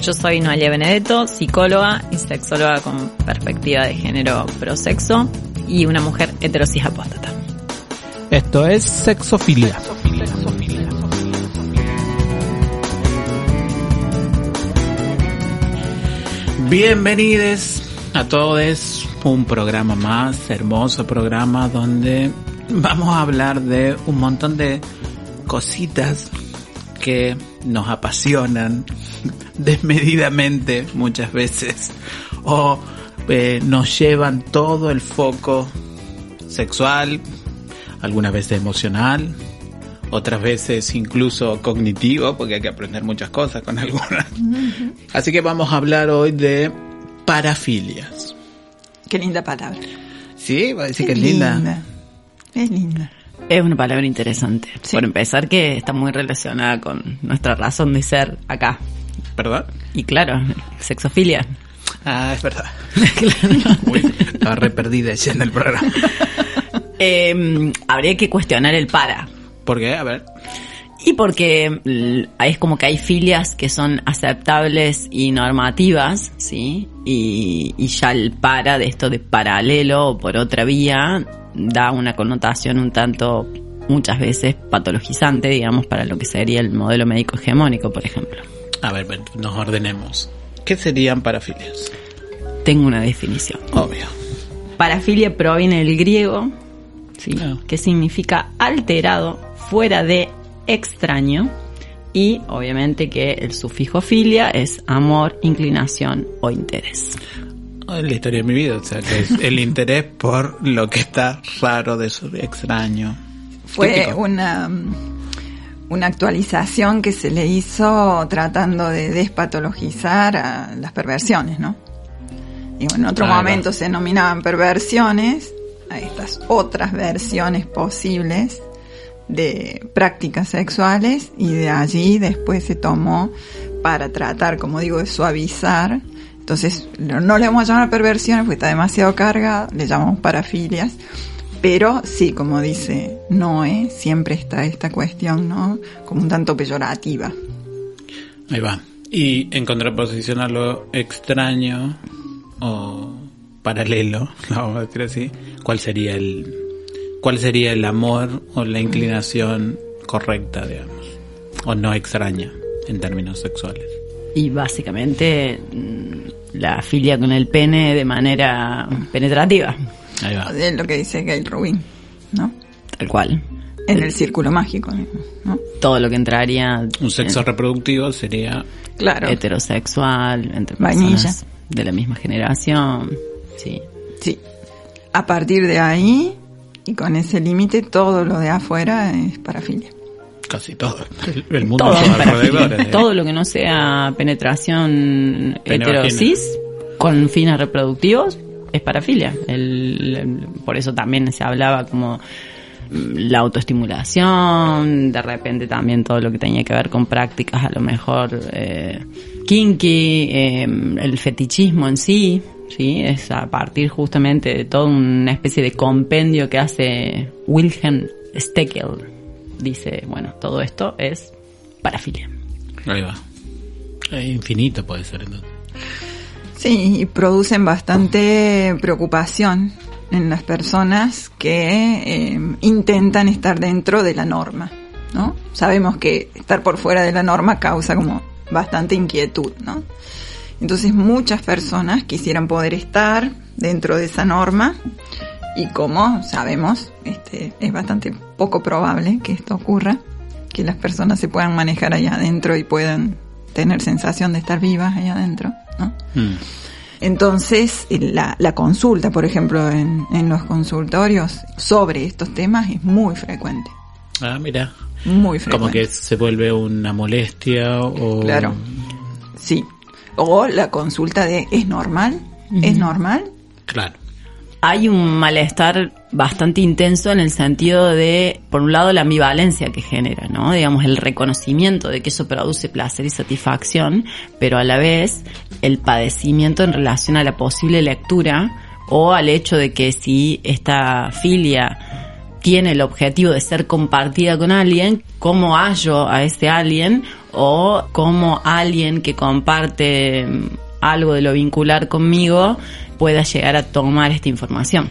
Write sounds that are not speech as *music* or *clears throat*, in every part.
Yo soy Noelia Benedetto, psicóloga y sexóloga con perspectiva de género prosexo y una mujer heterosis apóstata. Esto es Sexofilia. Bienvenidos a todos, un programa más, hermoso programa donde vamos a hablar de un montón de cositas que nos apasionan desmedidamente muchas veces o eh, nos llevan todo el foco sexual, algunas veces emocional, otras veces incluso cognitivo, porque hay que aprender muchas cosas con algunas. Así que vamos a hablar hoy de parafilias. Qué linda palabra. Sí, va a decir que es linda. Es linda. Es una palabra interesante. Por empezar, que está muy relacionada con nuestra razón de ser acá. ¿Verdad? Y claro, sexofilia. Ah, es verdad. *laughs* claro. Uy, estaba re perdida ya en el programa. Eh, habría que cuestionar el para. ¿Por qué? A ver. Y porque es como que hay filias que son aceptables y normativas, ¿sí? Y, y ya el para de esto de paralelo o por otra vía da una connotación un tanto, muchas veces, patologizante, digamos, para lo que sería el modelo médico hegemónico, por ejemplo. A ver, ven, nos ordenemos. ¿Qué serían parafilias? Tengo una definición. Obvio. Parafilia proviene del griego, ¿sí? Ah. que significa alterado, fuera de, extraño, y obviamente que el sufijo filia es amor, inclinación o interés. Es la historia de mi vida, o sea, que es el interés por lo que está raro, de extraño. Fue Típico. una, una actualización que se le hizo tratando de despatologizar a las perversiones, ¿no? Y bueno, en otro momento se denominaban perversiones a estas otras versiones posibles de prácticas sexuales y de allí después se tomó para tratar, como digo, de suavizar. Entonces, no no le vamos a llamar perversiones porque está demasiado carga, le llamamos parafilias. Pero sí, como dice Noé, siempre está esta cuestión, ¿no? Como un tanto peyorativa. Ahí va. Y en contraposición a lo extraño o paralelo, *laughs* lo vamos a decir así, ¿cuál sería el cuál sería el amor o la inclinación correcta, digamos, o no extraña en términos sexuales? Y básicamente mm, la filia con el pene de manera penetrativa, Ahí va. Es lo que dice Gail Rubin, ¿no? tal cual. En el círculo mágico, ¿no? Todo lo que entraría Un sexo en reproductivo sería Claro. heterosexual, entre Vainilla. personas de la misma generación, sí. Sí. A partir de ahí, y con ese límite, todo lo de afuera es parafilia. casi todo. El, mundo Todo, de- Todo lo que no sea penetración Pene heterosis con fines reproductivos es parafilia. Por eso también se hablaba como la autoestimulación, de repente también todo lo que tenía que ver con prácticas a lo mejor eh, kinky, eh, el fetichismo en sí, sí, es a partir justamente de toda una especie de compendio que hace Wilhelm Steckel. Dice, bueno, todo esto es parafilia. Ahí va. Infinito puede ser entonces. Sí, y producen bastante preocupación en las personas que eh, intentan estar dentro de la norma, ¿no? Sabemos que estar por fuera de la norma causa como bastante inquietud, ¿no? Entonces muchas personas quisieran poder estar dentro de esa norma y como sabemos, este, es bastante poco probable que esto ocurra, que las personas se puedan manejar allá adentro y puedan tener sensación de estar vivas allá adentro, ¿no? Mm. Entonces, la, la consulta, por ejemplo, en, en los consultorios sobre estos temas es muy frecuente. Ah, mira. Muy frecuente. Como que se vuelve una molestia o... Claro. Sí. O la consulta de ¿es normal? ¿Es normal? Claro. Hay un malestar bastante intenso en el sentido de, por un lado, la ambivalencia que genera, ¿no? Digamos, el reconocimiento de que eso produce placer y satisfacción, pero a la vez el padecimiento en relación a la posible lectura o al hecho de que si esta filia tiene el objetivo de ser compartida con alguien, cómo hallo a ese alguien o cómo alguien que comparte algo de lo vincular conmigo pueda llegar a tomar esta información.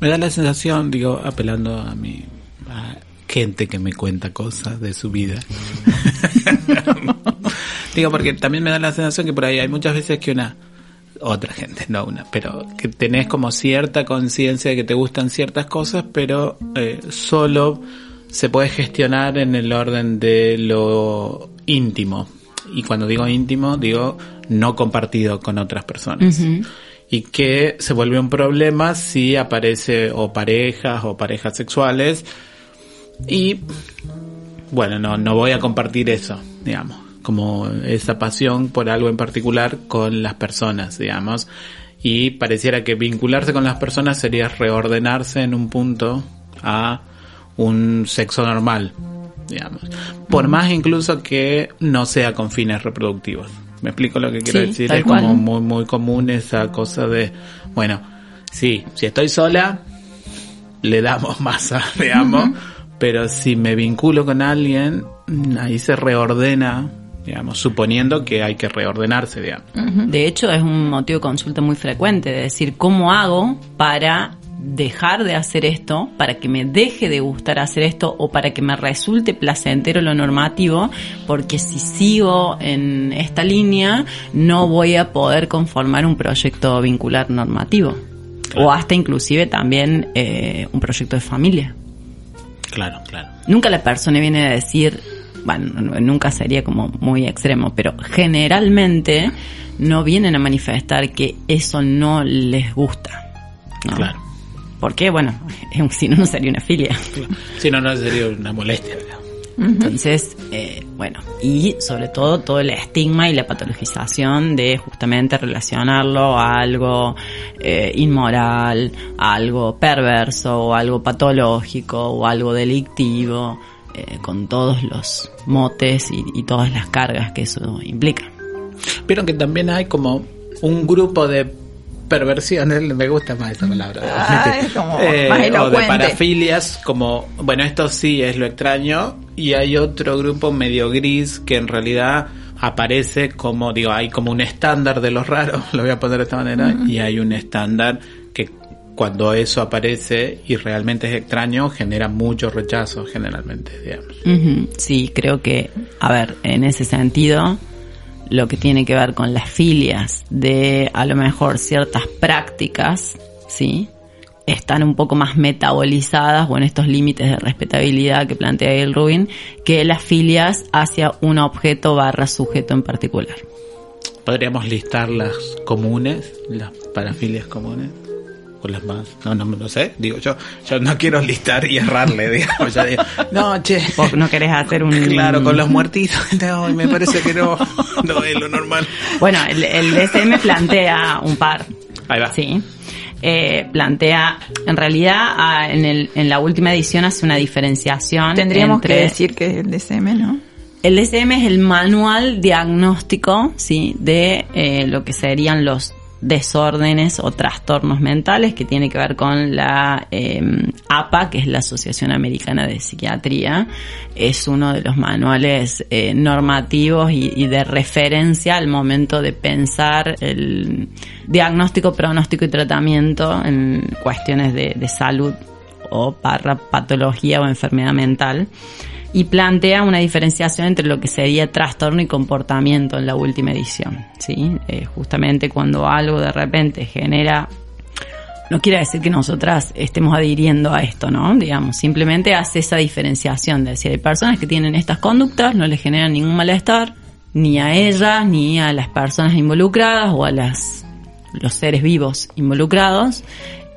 Me da la sensación, digo, apelando a mi a gente que me cuenta cosas de su vida. *laughs* digo, porque también me da la sensación que por ahí hay muchas veces que una otra gente, no una, pero que tenés como cierta conciencia de que te gustan ciertas cosas, pero eh, solo se puede gestionar en el orden de lo íntimo. Y cuando digo íntimo, digo no compartido con otras personas. Y que se vuelve un problema si aparece o parejas o parejas sexuales. Y bueno, no, no voy a compartir eso, digamos, como esa pasión por algo en particular con las personas, digamos. Y pareciera que vincularse con las personas sería reordenarse en un punto a un sexo normal, digamos. Por más incluso que no sea con fines reproductivos. Me explico lo que quiero decir. Es como muy, muy común esa cosa de, bueno, sí, si estoy sola, le damos *laughs* masa, digamos, pero si me vinculo con alguien, ahí se reordena digamos, suponiendo que hay que reordenarse, digamos. De hecho, es un motivo de consulta muy frecuente, de decir, ¿cómo hago para dejar de hacer esto, para que me deje de gustar hacer esto o para que me resulte placentero lo normativo, porque si sigo en esta línea no voy a poder conformar un proyecto vincular normativo o hasta inclusive también eh, un proyecto de familia. Claro, claro. Nunca la persona viene a decir, bueno, nunca sería como muy extremo, pero generalmente no vienen a manifestar que eso no les gusta. Claro. Porque, bueno, *laughs* si no, no sería una filia. *laughs* Si no, no sería una molestia. Entonces, eh, bueno, y sobre todo todo el estigma y la patologización de justamente relacionarlo a algo eh, inmoral, a algo perverso, o algo patológico, o algo delictivo, eh, con todos los motes y, y todas las cargas que eso implica. Pero que también hay como un grupo de perversiones, *laughs* me gusta más esa palabra. Ah, es como Eh, más o de parafilias, como, bueno, esto sí es lo extraño, y hay otro grupo medio gris que en realidad aparece como, digo, hay como un estándar de los raros, *laughs* lo voy a poner de esta manera, y hay un estándar que cuando eso aparece y realmente es extraño, genera mucho rechazo generalmente, digamos. Sí, creo que, a ver, en ese sentido, lo que tiene que ver con las filias de a lo mejor ciertas prácticas, ¿sí? Están un poco más metabolizadas o en estos límites de respetabilidad que plantea el Rubin que las filias hacia un objeto barra sujeto en particular. Podríamos listar las comunes, las parafilias comunes. O las más, no, no, no sé, digo yo, yo no quiero listar y errarle, *laughs* digamos, ya digo, no, che, Vos no querés hacer un... Claro, con los muertitos. *laughs* No, me parece que no, no es lo normal. Bueno, el, el DSM plantea un par. Ahí va. Sí. Eh, plantea, en realidad, en, el, en la última edición hace una diferenciación. Tendríamos entre- que decir que es el DSM, ¿no? El DSM es el manual diagnóstico, sí, de eh, lo que serían los desórdenes o trastornos mentales que tiene que ver con la APA, que es la Asociación Americana de Psiquiatría. Es uno de los manuales eh, normativos y, de referencia al momento de pensar el diagnóstico, pronóstico y tratamiento en cuestiones de, de salud o barra patología o enfermedad mental y plantea una diferenciación entre lo que sería trastorno y comportamiento en la última edición, ¿sí? Eh, justamente cuando algo de repente genera no quiere decir que nosotras estemos adhiriendo a esto, ¿no? Digamos, simplemente hace esa diferenciación de decir, hay personas que tienen estas conductas, no les generan ningún malestar, ni a ellas, ni a las personas involucradas o a las, los seres vivos involucrados.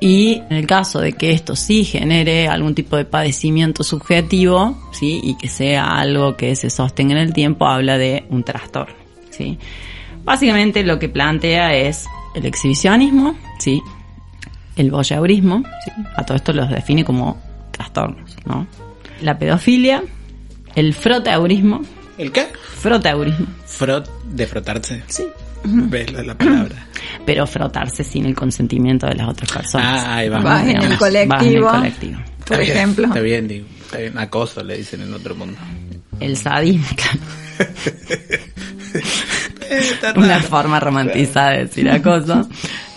Y en el caso de que esto sí genere algún tipo de padecimiento subjetivo, ¿sí? Y que sea algo que se sostenga en el tiempo, habla de un trastorno, ¿sí? Básicamente lo que plantea es el exhibicionismo, ¿sí? el voyeurismo, ¿sí? a todo esto los define como trastornos, ¿no? La pedofilia, el froteurismo, ¿El qué? froteurismo, Frot, de frotarse. sí, ¿Ves la, la palabra? *clears throat* pero frotarse sin el consentimiento de las otras personas. Ah, ahí va. Vas en el vas en el colectivo. Por Está bien, ejemplo. Está bien, digo. Está bien. Acoso le dicen en otro mundo. El sadismo, *laughs* una forma romantizada de decir *laughs* acoso.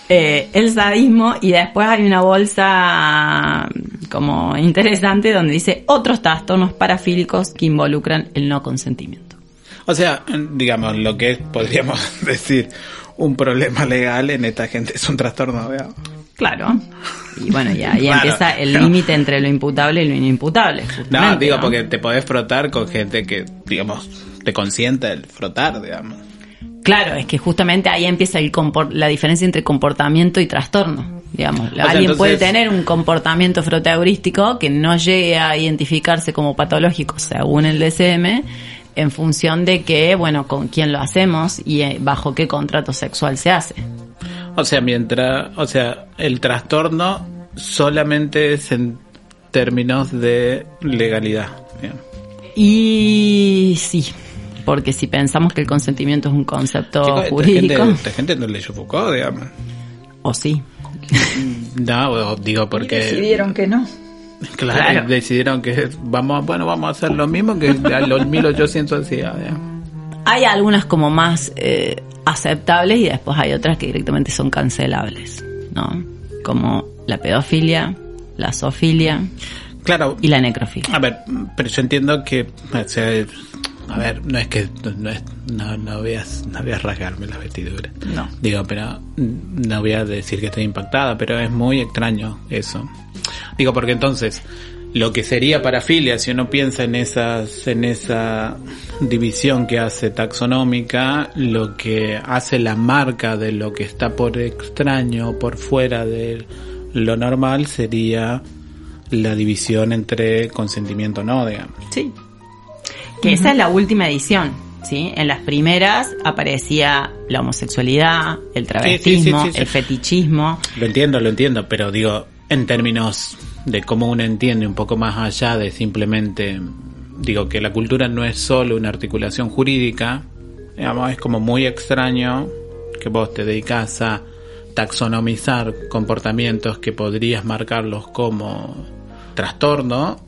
Eh, el sadismo y después hay una bolsa como interesante donde dice otros trastornos parafílicos que involucran el no consentimiento. O sea, digamos, lo que es, podríamos *laughs* decir, un problema legal en esta gente es un trastorno, ¿verdad? Claro. Y bueno, y ahí Claro. empieza el límite entre lo imputable y lo inimputable. No, digo, ¿no? porque te podés frotar con gente que, digamos, te consienta el frotar, digamos. Claro, es que justamente ahí empieza el la diferencia entre comportamiento y trastorno. Digamos, sea, alguien entonces- puede tener un comportamiento froteurístico que no llegue a identificarse como patológico según el DSM en función de que, bueno, con quién lo hacemos y eh, bajo qué contrato sexual se hace. O sea, mientras, o sea, el trastorno solamente es en términos de legalidad. bien. Y sí, porque si pensamos que el consentimiento es un concepto Chicos, esta jurídico, gente, esta gente no leyó Foucault, digamos. o sí, *laughs* No, digo Y porque... decidieron que no. *laughs* Claro, Claro. decidieron que vamos, bueno, vamos a hacer lo mismo que a los 1800 hacía. Hay algunas como más eh, aceptables y después hay otras que directamente son cancelables, ¿no? Como la pedofilia, la zoofilia Claro, y la necrofilia. A ver, pero yo entiendo que, o sea, a ver, no es que no, es, no, no veas, no veas rasgarme las vestiduras. No. Digo, pero mm, no voy a decir que estoy impactada, pero es muy extraño eso. Digo, porque entonces, lo que sería parafilia, si uno piensa en esas, en esa división que hace taxonómica, lo que hace la marca de lo que está por extraño, por fuera de lo normal, sería la división entre consentimiento o no, digamos. Sí. Que esa es la última edición, ¿sí? En las primeras aparecía la homosexualidad, el travestismo, sí, sí, sí. el fetichismo. Lo entiendo, lo entiendo, pero digo, en términos de cómo uno entiende un poco más allá de simplemente, digo, que la cultura no es solo una articulación jurídica, digamos, es como muy extraño que vos te dedicas a taxonomizar comportamientos que podrías marcarlos como trastorno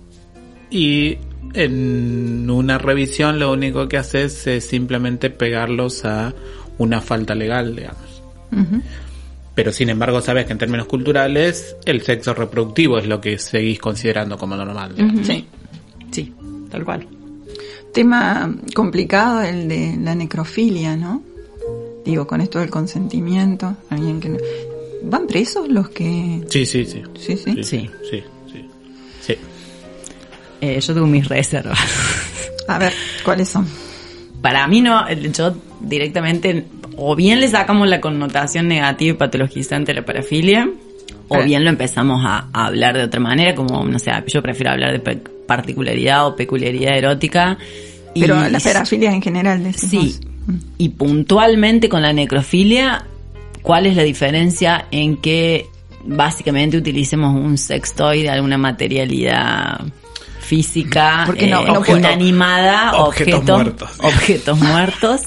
y en una revisión lo único que haces es simplemente pegarlos a una falta legal, digamos. Pero sin embargo sabes que en términos culturales el sexo reproductivo es lo que seguís considerando como normal. Sí. Sí, tal cual. Tema complicado el de la necrofilia, ¿no? Digo, con esto del consentimiento. Alguien que no- ¿Van presos los que...? Sí, sí, sí. Sí, sí. Sí, Sí. sí, sí. Sí. Eh, yo tengo mis reservas. A ver, ¿cuáles son? Para mí no, yo directamente, o bien le sacamos la connotación negativa y patologizante a la parafilia, o Eh. bien lo empezamos a, a hablar de otra manera, como, no sé, yo prefiero hablar de particularidad o peculiaridad erótica. y- Pero las parafilias en general, decimos. Sí, y puntualmente con la necrofilia, ¿cuál es la diferencia en que básicamente utilicemos un sextoy de alguna materialidad física Porque no- eh, inanimada, Objetos objetos, muertos. *laughs* objetos muertos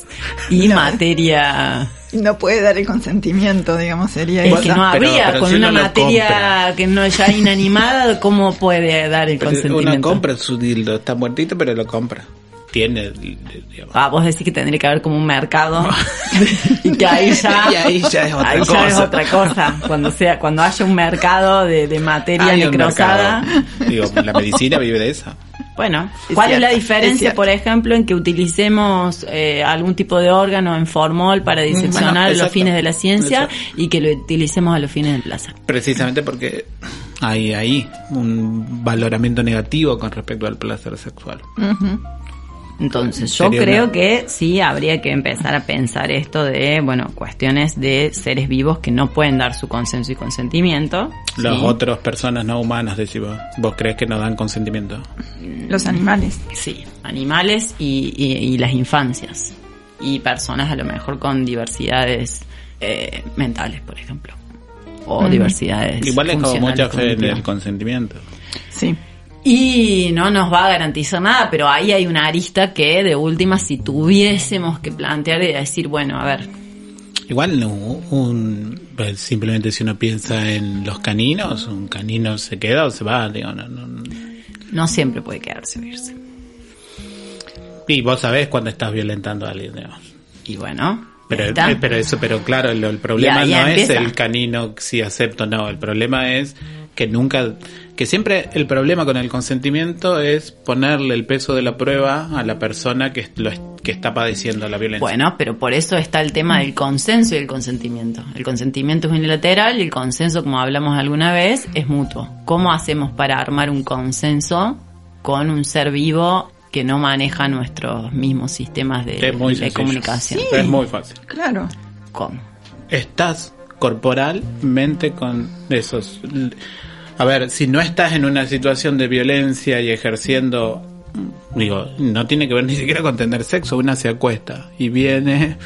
y No. materia No puede dar el consentimiento, digamos, sería es que no habría pero con si una materia compra. que no ya inanimada cómo puede dar el Pero consentimiento uno compra su dildo, está muertito, pero lo compra. Tiene, digamos. Ah, vos decís que tendría que haber como un mercado *laughs* y que ahí ya, Y ahí ya es otra ahí ya cosa. es otra cosa. Cuando sea, cuando haya un mercado de, de materia Hay necrosada. Digo, la medicina vive de eso. Bueno, ¿cuál es cierto, la diferencia, por ejemplo, en que utilicemos eh, algún tipo de órgano en formol para diseccionar Bueno, a los fines de la ciencia Exacto. y que lo utilicemos a los fines del placer? Precisamente porque hay ahí un valoramiento negativo con respecto al placer sexual. Ujú. Entonces, yo creo una- que sí habría que empezar a pensar esto de, bueno, cuestiones de seres vivos que no pueden dar su consenso y consentimiento. Las ¿sí? otras personas no humanas, decís vos, vos crees que no dan consentimiento. Los animales. Sí, animales y, y- y las infancias. Y personas a lo mejor con diversidades eh, mentales, por ejemplo. o diversidades. Igual es como funcionales mucha fe en cognitivas. el consentimiento. Sí. Y no nos va a garantizar nada, pero ahí hay una arista que de última si tuviésemos que plantear y decir, bueno, a ver, Igual no, un, pues, simplemente si uno piensa en los caninos, un canino se queda o se va, digo, no, no, no. no siempre puede quedarse o irse. Y vos sabés cuando estás violentando a alguien, digamos. Y bueno, Pero, eh, pero eso, pero claro, el, el problema Ya- ya no empieza. es el canino si acepto o no, el problema es que nunca, que siempre el problema con el consentimiento es ponerle el peso de la prueba a la persona que, lo, que está padeciendo la violencia. Bueno, pero por eso está el tema del consenso y el consentimiento. El consentimiento es unilateral y el consenso, como hablamos alguna vez, es mutuo. ¿Cómo hacemos para armar un consenso con un ser vivo que no maneja nuestros mismos sistemas de, es muy de sencillo. comunicación? Es muy fácil. Claro. ¿Cómo? estás corporalmente con esos. A ver, si no estás en una situación de violencia y ejerciendo, digo, no tiene que ver ni siquiera con tener sexo, una se acuesta y viene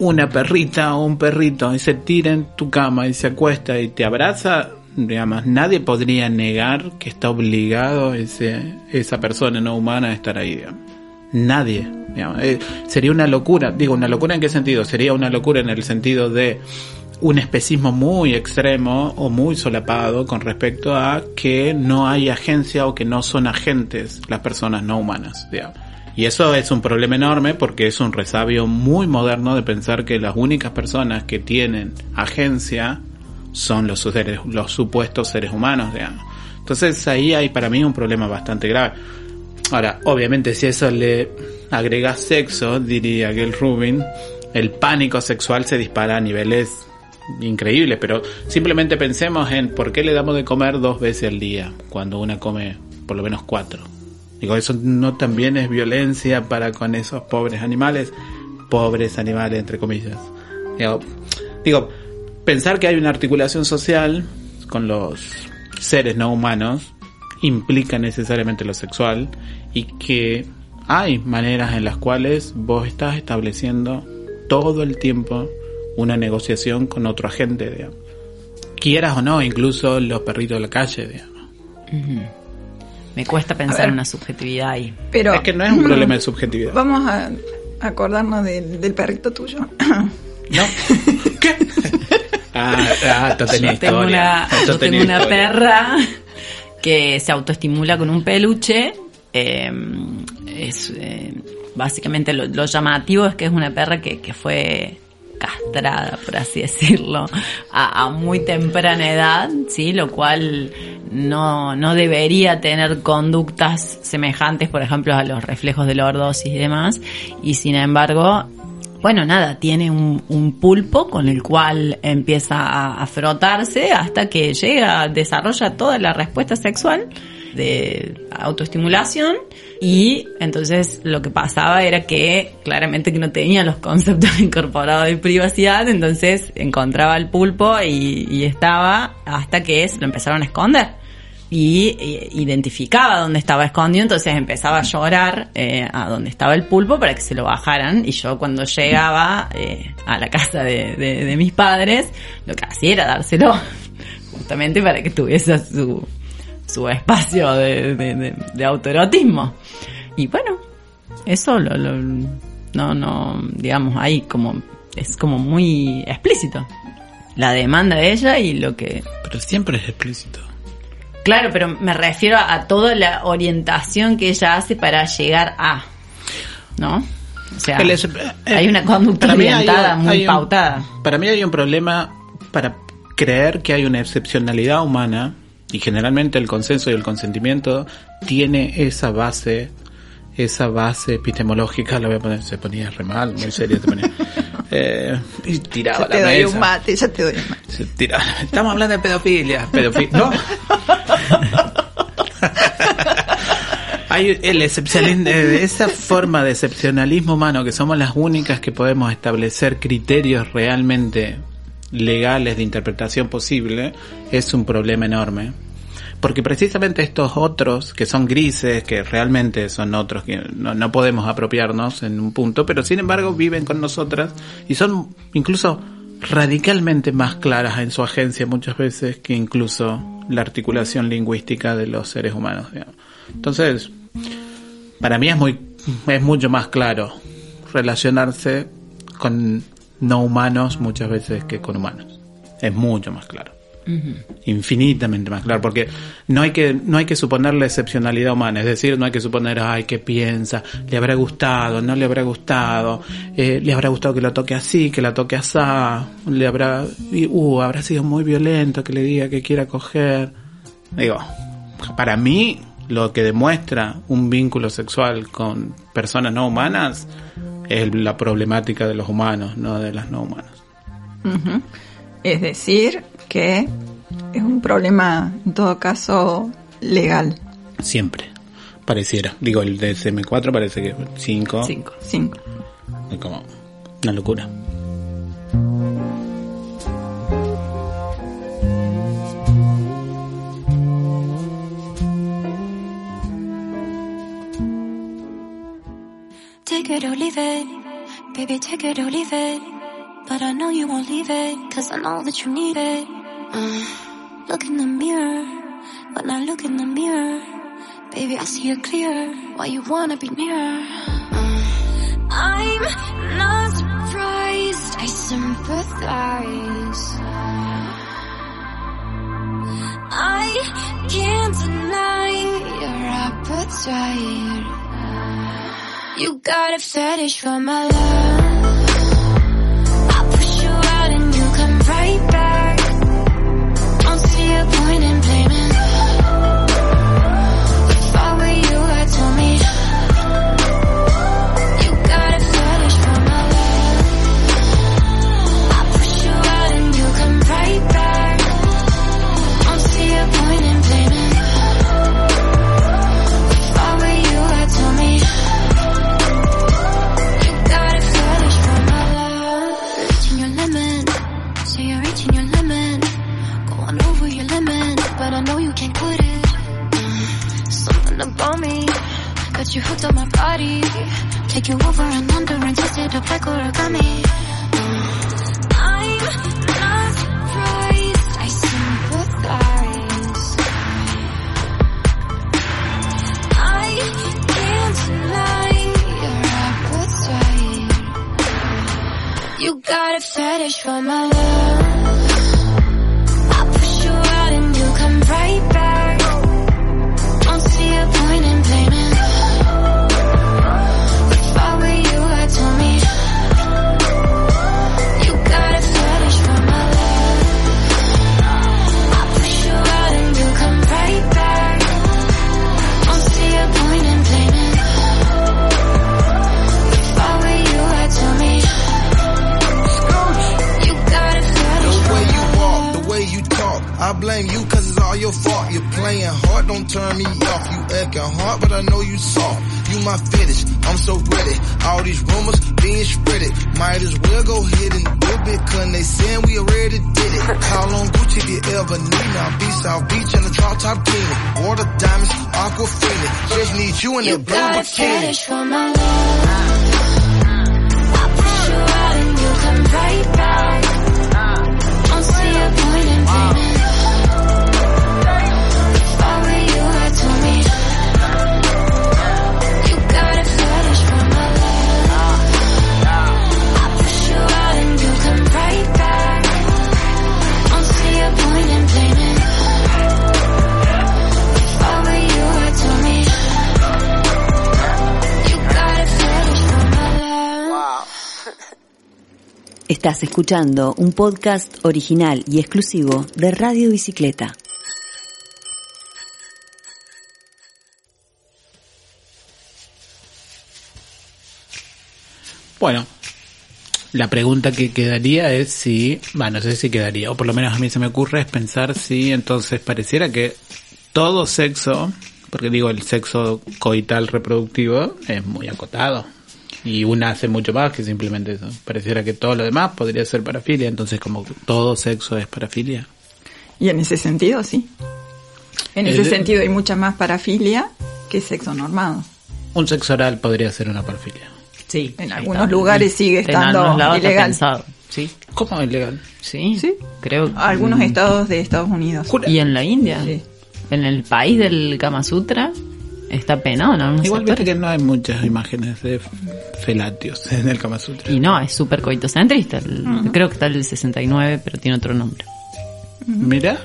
una perrita o un perrito y se tira en tu cama y se acuesta y te abraza, digamos, nadie podría negar que está obligado ese, esa persona no humana a estar ahí, digamos. Nadie. digamos. Eh, sería una locura. Digo, ¿una locura en qué sentido? Sería una locura en el sentido de un especismo muy extremo o muy solapado con respecto a que no hay agencia o que no son agentes las personas no humanas. digamos. Y eso es un problema enorme porque es un resabio muy moderno de pensar que las únicas personas que tienen agencia son los, seres, los supuestos seres humanos, digamos. Entonces ahí hay para mí un problema bastante grave. Ahora, obviamente si eso le agrega sexo, diría Gail Rubin, el pánico sexual se dispara a niveles increíbles, pero simplemente pensemos en por qué le damos de comer dos veces al día, cuando una come por lo menos cuatro. Digo, eso no también es violencia para con esos pobres animales, pobres animales entre comillas. Digo, digo, pensar que hay una articulación social con los seres no humanos implica necesariamente lo sexual y que hay maneras en las cuales vos estás estableciendo todo el tiempo una negociación con otro agente, digamos. Quieras o no, incluso los perritos de la calle, digamos. Me cuesta pensar ver. en una subjetividad ahí. Pero es que no es un problema de subjetividad. vamos a acordarnos del, del perrito tuyo. *laughs* ¿No? ¿Qué? *laughs* Ah, ah, esto tenía Yo tengo historia. una, Esto yo tenía tengo una historia. perra que se autoestimula con un peluche. eh, es eh, básicamente lo, lo llamativo es que es una perra que, que fue castrada, por así decirlo, a, muy temprana edad, sí, lo cual no, no debería tener conductas semejantes, por ejemplo, a los reflejos de lordosis y demás, y sin embargo bueno, nada, tiene un, un pulpo con el cual empieza a, a frotarse hasta que llega, desarrolla toda la respuesta sexual de autoestimulación y entonces lo que pasaba era que claramente que no tenía los conceptos *laughs* incorporados de privacidad, entonces encontraba el pulpo y, estaba hasta que se lo empezaron a esconder. Y identificaba dónde estaba escondido, entonces empezaba a llorar eh, a donde estaba el pulpo para que se lo bajaran. Y yo cuando llegaba eh, a la casa de, de- de mis padres, lo que hacía era dárselo *laughs* justamente para que tuviese su, su espacio de, de, de- de autoerotismo. Y bueno, eso lo, lo- no, no, digamos, ahí como, es como muy explícito. La demanda de ella y lo que Pero siempre es explícito. Claro, pero me refiero a toda la orientación que ella hace para llegar a, ¿no? O sea, El hay una conducta hay orientada muy hay un- pautada. Para mí hay un problema para creer que hay una excepcionalidad humana y generalmente el consenso y el consentimiento tiene esa base esa base epistemológica la voy a poner se ponía re mal muy serio te ponía. *laughs* Eh, y tiraba Ya te la doy mesa. un mate, ya te doy un mate. Se estamos hablando de pedofilia. Pedofilia no *laughs* Hay el excepcionalismo, de esa forma de excepcionalismo humano que somos las únicas que podemos establecer criterios realmente legales de interpretación posible es un problema enorme. Porque precisamente estos otros, que son grises, que realmente son otros que no, no podemos apropiarnos en un punto, pero sin embargo viven con nosotras y son incluso radicalmente más claras en su agencia muchas veces que incluso la articulación lingüística de los seres humanos. Entonces, para mí es muy es mucho más claro relacionarse con no humanos muchas veces que con humanos. Es mucho más claro. Infinitamente más claro, porque no hay que, no hay que suponer la excepcionalidad humana, es decir, no hay que suponer, ay, qué piensa, le habrá gustado, no le habrá gustado, eh, le habrá gustado que lo toque así, que la toque así, le habrá, y, uh, habrá sido muy violento que le diga que quiera coger. Digo, para mí, lo que demuestra un vínculo sexual con personas no humanas es la problemática de los humanos, no de las no humanas. Es decir, que es un problema, en todo caso, legal. Siempre. Pareciera. Digo, el DSM4 parece que 5. Cinco. Cinco. Es como una locura. Take it or leave it. Baby, take it or leave it. But I know you won't leave it. Cause I know that you need it. Uh, look in the mirror. When I look in the mirror. Baby, I see it clear. Why you wanna be near. Uh, I'm not surprised. I sympathize. I can't deny your appetite. You got a fetish for my love. Take you over and under and twist it up like origami. I'm not surprised. I sympathize. I can't deny your appetite. You got a fetish for my love. doing you it, bro. Estás escuchando un podcast original y exclusivo de Radio Bicicleta. Bueno, la pregunta que quedaría es si, bueno, no sé si quedaría, o por lo menos a mí se me ocurre es pensar si entonces pareciera que todo sexo, porque digo el sexo coital reproductivo, es muy acotado. Y una hace mucho más que simplemente eso. Pareciera que todo lo demás podría ser parafilia, entonces como todo sexo es parafilia. Y en ese sentido, sí. En Es ese de- sentido hay mucha más parafilia que sexo normado. Un sexo oral podría ser una parafilia. Sí. En algunos está. lugares sigue estando lados está ilegal. pensado. ¿Sí? ¿Cómo es legal? Sí, Sí. creo. Algunos estados de Estados Unidos. Y en la India, Sí. en el país del Kama Sutra, está penado en algunos Igual viste sectores. que no hay muchas imágenes de felatios en el Kama Sutra. Y no, es súper coitocentrista. El- Creo que está el 69, pero tiene otro nombre. Mira,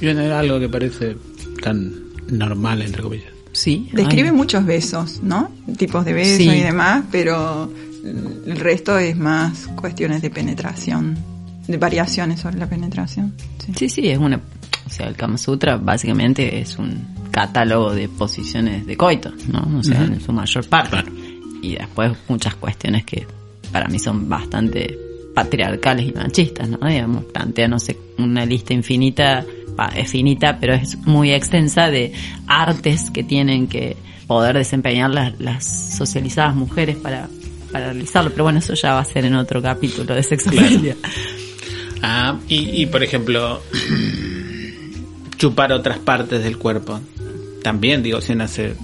viene algo que parece tan normal, entre comillas. Sí. Describe ay, muchos besos, ¿no? Tipos de besos Sí. y demás, pero el resto es más cuestiones de penetración, de variaciones sobre la penetración. Sí. Sí, sí, es una. O sea, el Kama Sutra básicamente es un catálogo de posiciones de coito, ¿no? O sea, en su mayor parte. Claro. Y después muchas cuestiones que para mí son bastante patriarcales y machistas, ¿no? Digamos, plantea, no sé, una lista infinita, va, es finita, pero es muy extensa de artes que tienen que poder desempeñar las, las socializadas mujeres para, para realizarlo. Pero bueno, eso ya va a ser en otro capítulo de sexofilia. Ah, y, y por ejemplo, *clears throat* chupar otras partes del cuerpo. También, digo, si una se,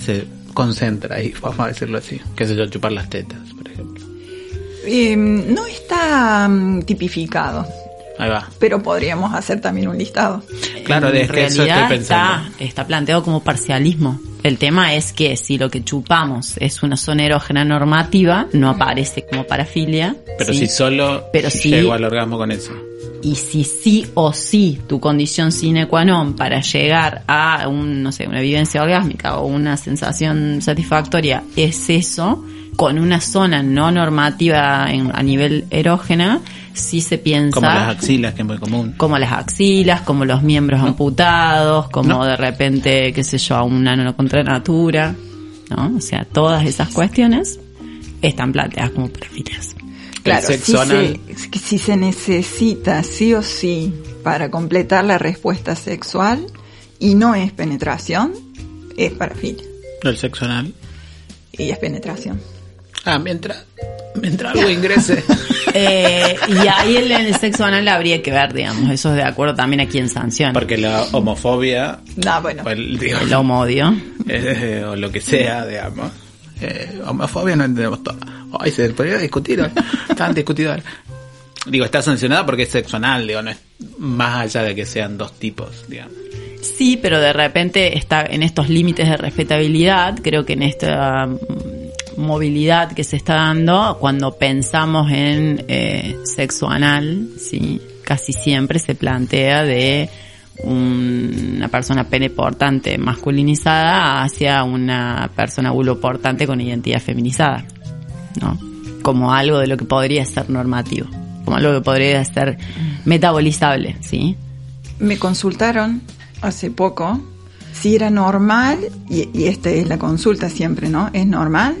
se concentra ahí, vamos a decirlo así. Qué sé yo, chupar las tetas, por ejemplo. Eh, no está mm, tipificado, Ahí va. pero podríamos hacer también un listado. Claro, en es que eso realidad estoy pensando. Está, está planteado como parcialismo. El tema es que si lo que chupamos es una zona erógena normativa, no aparece como parafilia. Pero ¿sí? si solo Pero llego al orgasmo con eso. Y si sí o sí tu condición sine qua non para llegar a un, no sé, una vivencia orgásmica o una sensación satisfactoria es eso, con una zona no normativa en- a nivel erógena, sí se piensa Como las axilas, que es muy común. como las axilas, como los miembros amputados, como No. de repente, qué sé yo, a un nano contra natura, ¿no? O sea, todas esas cuestiones están planteadas como perfiles. Claro, si se, si se necesita sí o sí para completar la respuesta sexual y no es penetración, es parafilia El sexo anal. y es penetración. Ah, mientras, mientras algo ingrese. *laughs* Eh, y ahí en el sexo anal habría que ver, digamos, eso es de acuerdo también a quién sanciona. Porque la homofobia, No, bueno. o, el, digo, El homodio. eh, o lo que sea, digamos. Eh, homofobia no entendemos todo. Ay, se podría discutir. discutidos. ahora. Digo, está sancionada porque es sexo anal, digo, no es más allá de que sean dos tipos, digamos. Sí, pero de repente está en estos límites de respetabilidad, creo que en esta movilidad que se está dando, cuando pensamos en eh, sexo anal, sí, casi siempre se plantea de un- una persona pene portante masculinizada hacia una persona portante con identidad feminizada, ¿no? Como algo de lo que podría ser normativo, como algo que podría ser metabolizable, ¿sí? Me consultaron hace poco si era normal, y, y esta es la consulta siempre, ¿no? Es normal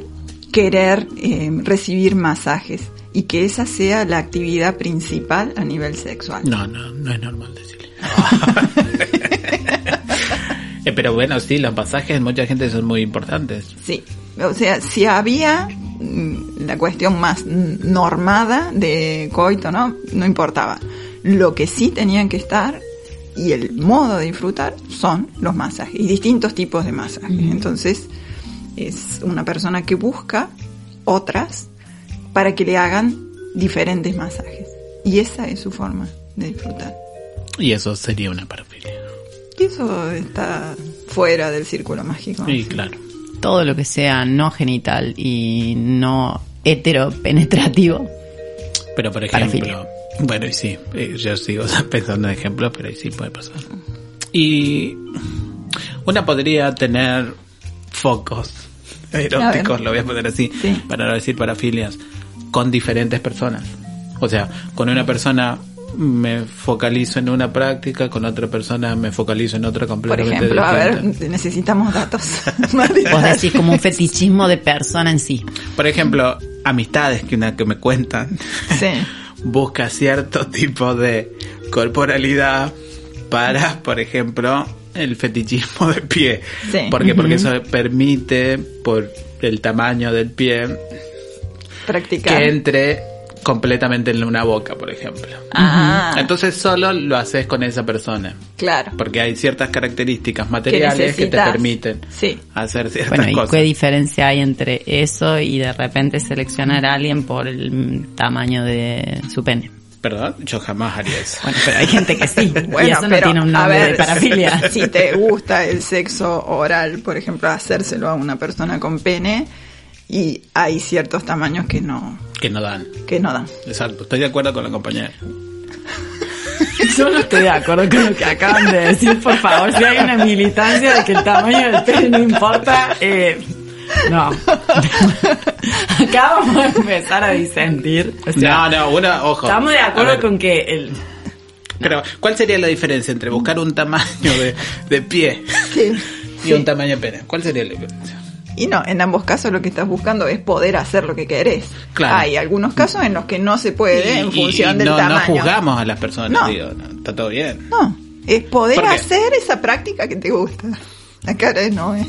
querer eh, recibir masajes y que esa sea la actividad principal a nivel sexual. No, no, no es normal decirle. *laughs* Eh, pero bueno, sí, los pasajes en mucha gente son muy importantes. Sí, o sea, si había mm, la cuestión más normada de coito, ¿no? No importaba. Lo que sí tenían que estar y el modo de disfrutar son los masajes y distintos tipos de masajes. Entonces, es una persona que busca otras para que le hagan diferentes masajes. Y esa es su forma de disfrutar. Y eso sería una parafilia. Y eso está fuera del círculo mágico. Y claro. todo lo que sea no genital y no heteropenetrativo. Pero por Parafilia. ejemplo, bueno, y sí, eh, yo sigo *laughs* pensando en ejemplos, pero ahí sí puede pasar. Y una podría tener focos eróticos, lo voy a poner así, Sí. para no decir parafilias, con diferentes personas. O sea, con una persona me focalizo en una práctica, con otra persona me focalizo en otra Por completamente ejemplo, a ver, necesitamos datos. *laughs* *laughs* Vos decís como un fetichismo de persona en sí. Por ejemplo, amistades que una que me cuentan Sí. *laughs* busca cierto tipo de corporalidad para, por ejemplo, el fetichismo de pie. Sí. ¿Por qué? Porque eso permite, por el tamaño del pie, Practicar. que entre completamente en una boca, por ejemplo. Ah, Entonces solo lo haces con esa persona. claro. Porque hay ciertas características materiales que, te permiten Sí. hacer ciertas Bueno, ¿y cosas. qué diferencia hay entre eso y de repente seleccionar a alguien por el tamaño de su pene? Perdón, yo jamás haría eso. Bueno, pero hay gente que sí. y *laughs* Bueno, eso no tiene un a nombre ver, de parafilia. *laughs* Si te gusta el sexo oral, por ejemplo, hacérselo a una persona con pene, y hay ciertos tamaños que no, Que no dan. que no dan. Exacto, estoy de acuerdo con la compañera. Yo no estoy de acuerdo con lo que acaban de decir, por favor. Si hay una militancia de que el tamaño del pene no importa, eh, no. Acá vamos a empezar a disentir. O sea, no, no, una, ojo. estamos de acuerdo ver, con que el, Pero, ¿cuál sería la diferencia entre buscar un tamaño de, de pie Sí. y un tamaño de pene? ¿Cuál sería la diferencia? Y no, en ambos casos lo que estás buscando es poder hacer lo que querés. Claro. Hay algunos casos en los que no se puede en Y- y- función y del no, tamaño. no juzgamos a las personas, No. digo, no, está todo bien. No, es poder hacer esa práctica que te gusta. La cara es no, ¿eh?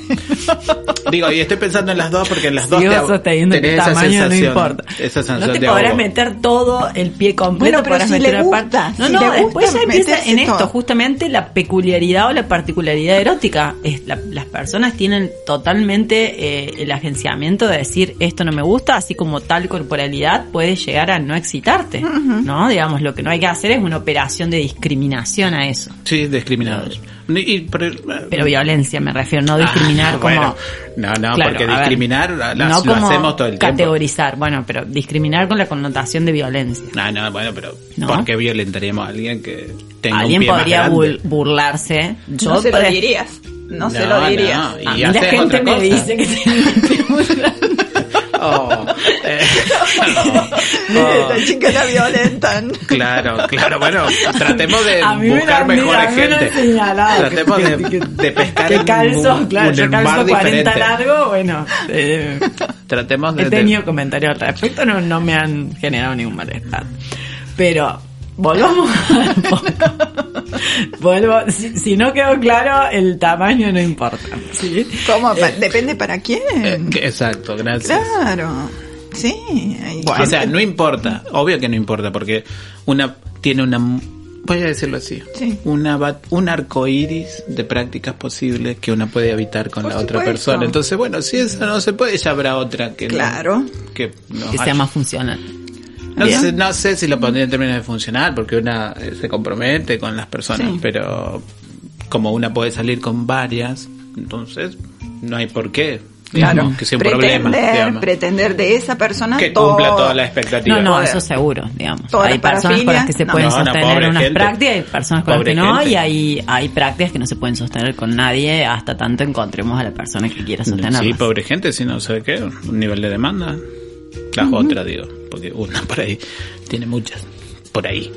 Digo, y estoy pensando en las dos porque en las dos sigo te- que tenés el esa tamaño no sensación, importa. Esa sensación no te de podrás ahogo. meter todo el pie completo, Bueno, pero podrás si meter le gusta. No, si no, le después gusta ya empieza en esto, todo. justamente la peculiaridad o la particularidad erótica. Es la- las personas tienen totalmente eh, el agenciamiento de decir esto no me gusta, así como tal corporalidad puede llegar a no excitarte, ¿no? Digamos, lo que no hay que hacer es una operación de discriminación a eso. Sí, discriminados. Y- y- pero, Pero violencia me refiero, no discriminar Ah, *laughs* como... bueno. No, no, Claro, porque a ver, discriminar la- no lo como hacemos todo el tiempo. categorizar, bueno, pero discriminar con la connotación de violencia. No, no, bueno, pero ¿No? ¿por qué violentaríamos a alguien que tenga Alguien un pie más podría grande? bul- burlarse. Yo no se lo dirías. No, se No, lo dirías. no, y A mí la gente me dice que tiene un pie muy grande. Oh, *laughs* eh, *laughs* la chica la violentan. Claro, claro, bueno, tratemos de buscar lo han- mejor a mí me lo han gente. Tratemos de, pescar Que calzo, un, claro, un yo calzo 40 diferente. largo, bueno, eh, Tratemos de, he tenido comentarios al respecto, no, no me han generado ningún malestar. Pero, volvamos al. *laughs* Vuelvo, si, si no quedó claro, el tamaño no importa. ¿sí? ¿Cómo? Pa- Depende para quién. Eh, exacto, gracias. Claro. Sí. hay O sea, no importa, obvio que no importa, porque una tiene una, voy a decirlo así, Sí. una un arco iris de prácticas posibles que una puede habitar con Por la otra supuesto. persona. Entonces, bueno, si esa no se puede, ya habrá otra que no- Claro. que no Que sea más funcional. No sé, no sé si lo pondría en términos de funcional, porque una eh, se compromete con las personas, Sí. pero como una puede salir con varias, entonces no hay por qué. digamos, Claro. que sea un pretender, problema. digamos. pretender de esa persona que todo- cumpla todas las expectativas. No, no, Poder. eso seguro, digamos. Toda hay personas con las que se no. pueden No, no, sostener pobre unas gente. prácticas y hay personas con Pobre las que no, gente. y hay, hay prácticas que no se pueden sostener con nadie hasta tanto encontremos a la persona que quiera sostenerlas. Sí, pobre gente, si no sé qué, un nivel de demanda. Las otras, digo, porque una por ahí tiene muchas. Por ahí.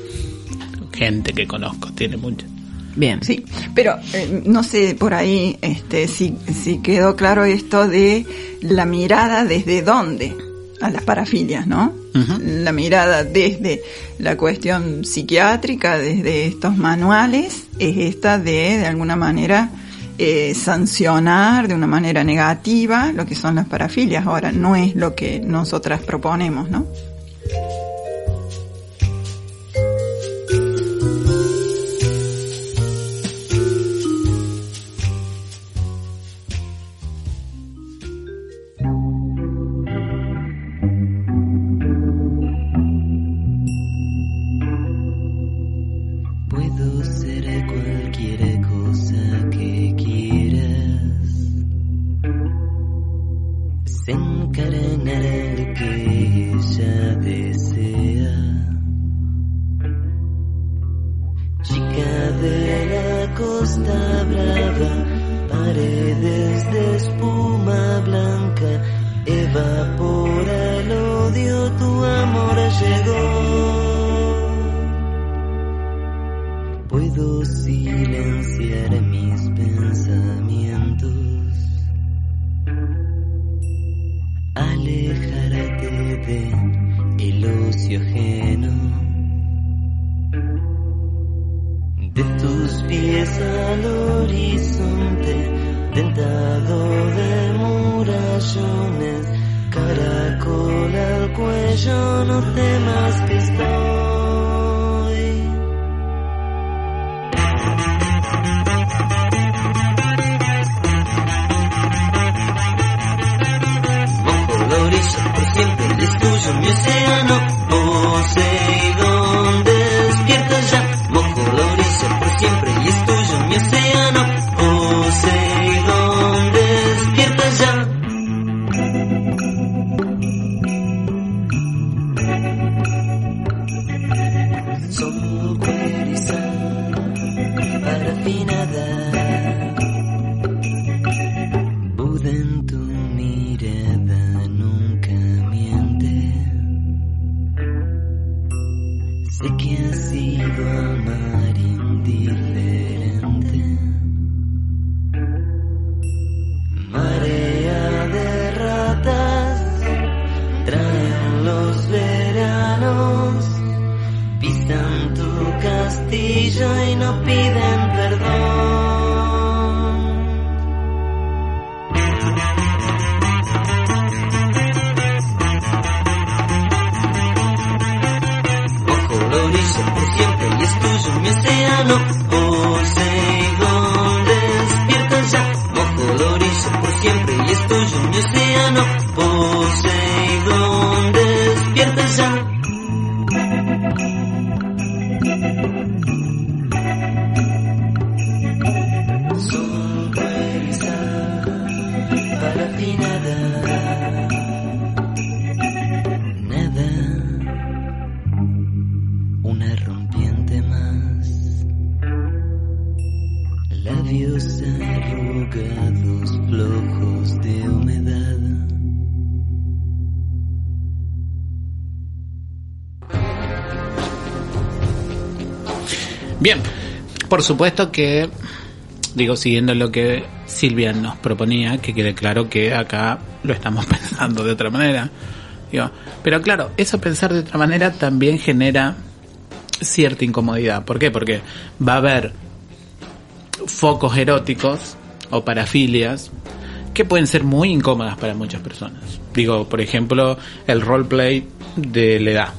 Gente que conozco, tiene muchas. Bien. Sí, pero eh, no sé por ahí este, si, si quedó claro esto de la mirada desde dónde a las parafilias, ¿no? La mirada desde la cuestión psiquiátrica, desde estos manuales, es esta de, de alguna manera, eh, sancionar de una manera negativa lo que son las parafilias. Ahora, no es lo que nosotras proponemos, ¿no? De el ocio ajeno, de tus pies al horizonte, tentado de murallones, caracol al cuello. ello no temas que estoy. Y es tuyo para ti nada, nada, una rompiente más, labios arrugados, flojos de humedad. Bien, por supuesto que, digo, siguiendo lo que Silvia nos proponía, que quede claro que acá lo estamos *laughs* pensando de otra manera. Digo, pero claro, eso pensar de otra manera también genera cierta incomodidad. ¿Por qué? Porque va a haber focos eróticos o parafilias que pueden ser muy incómodas para muchas personas. Digo, por ejemplo, el roleplay de la edad.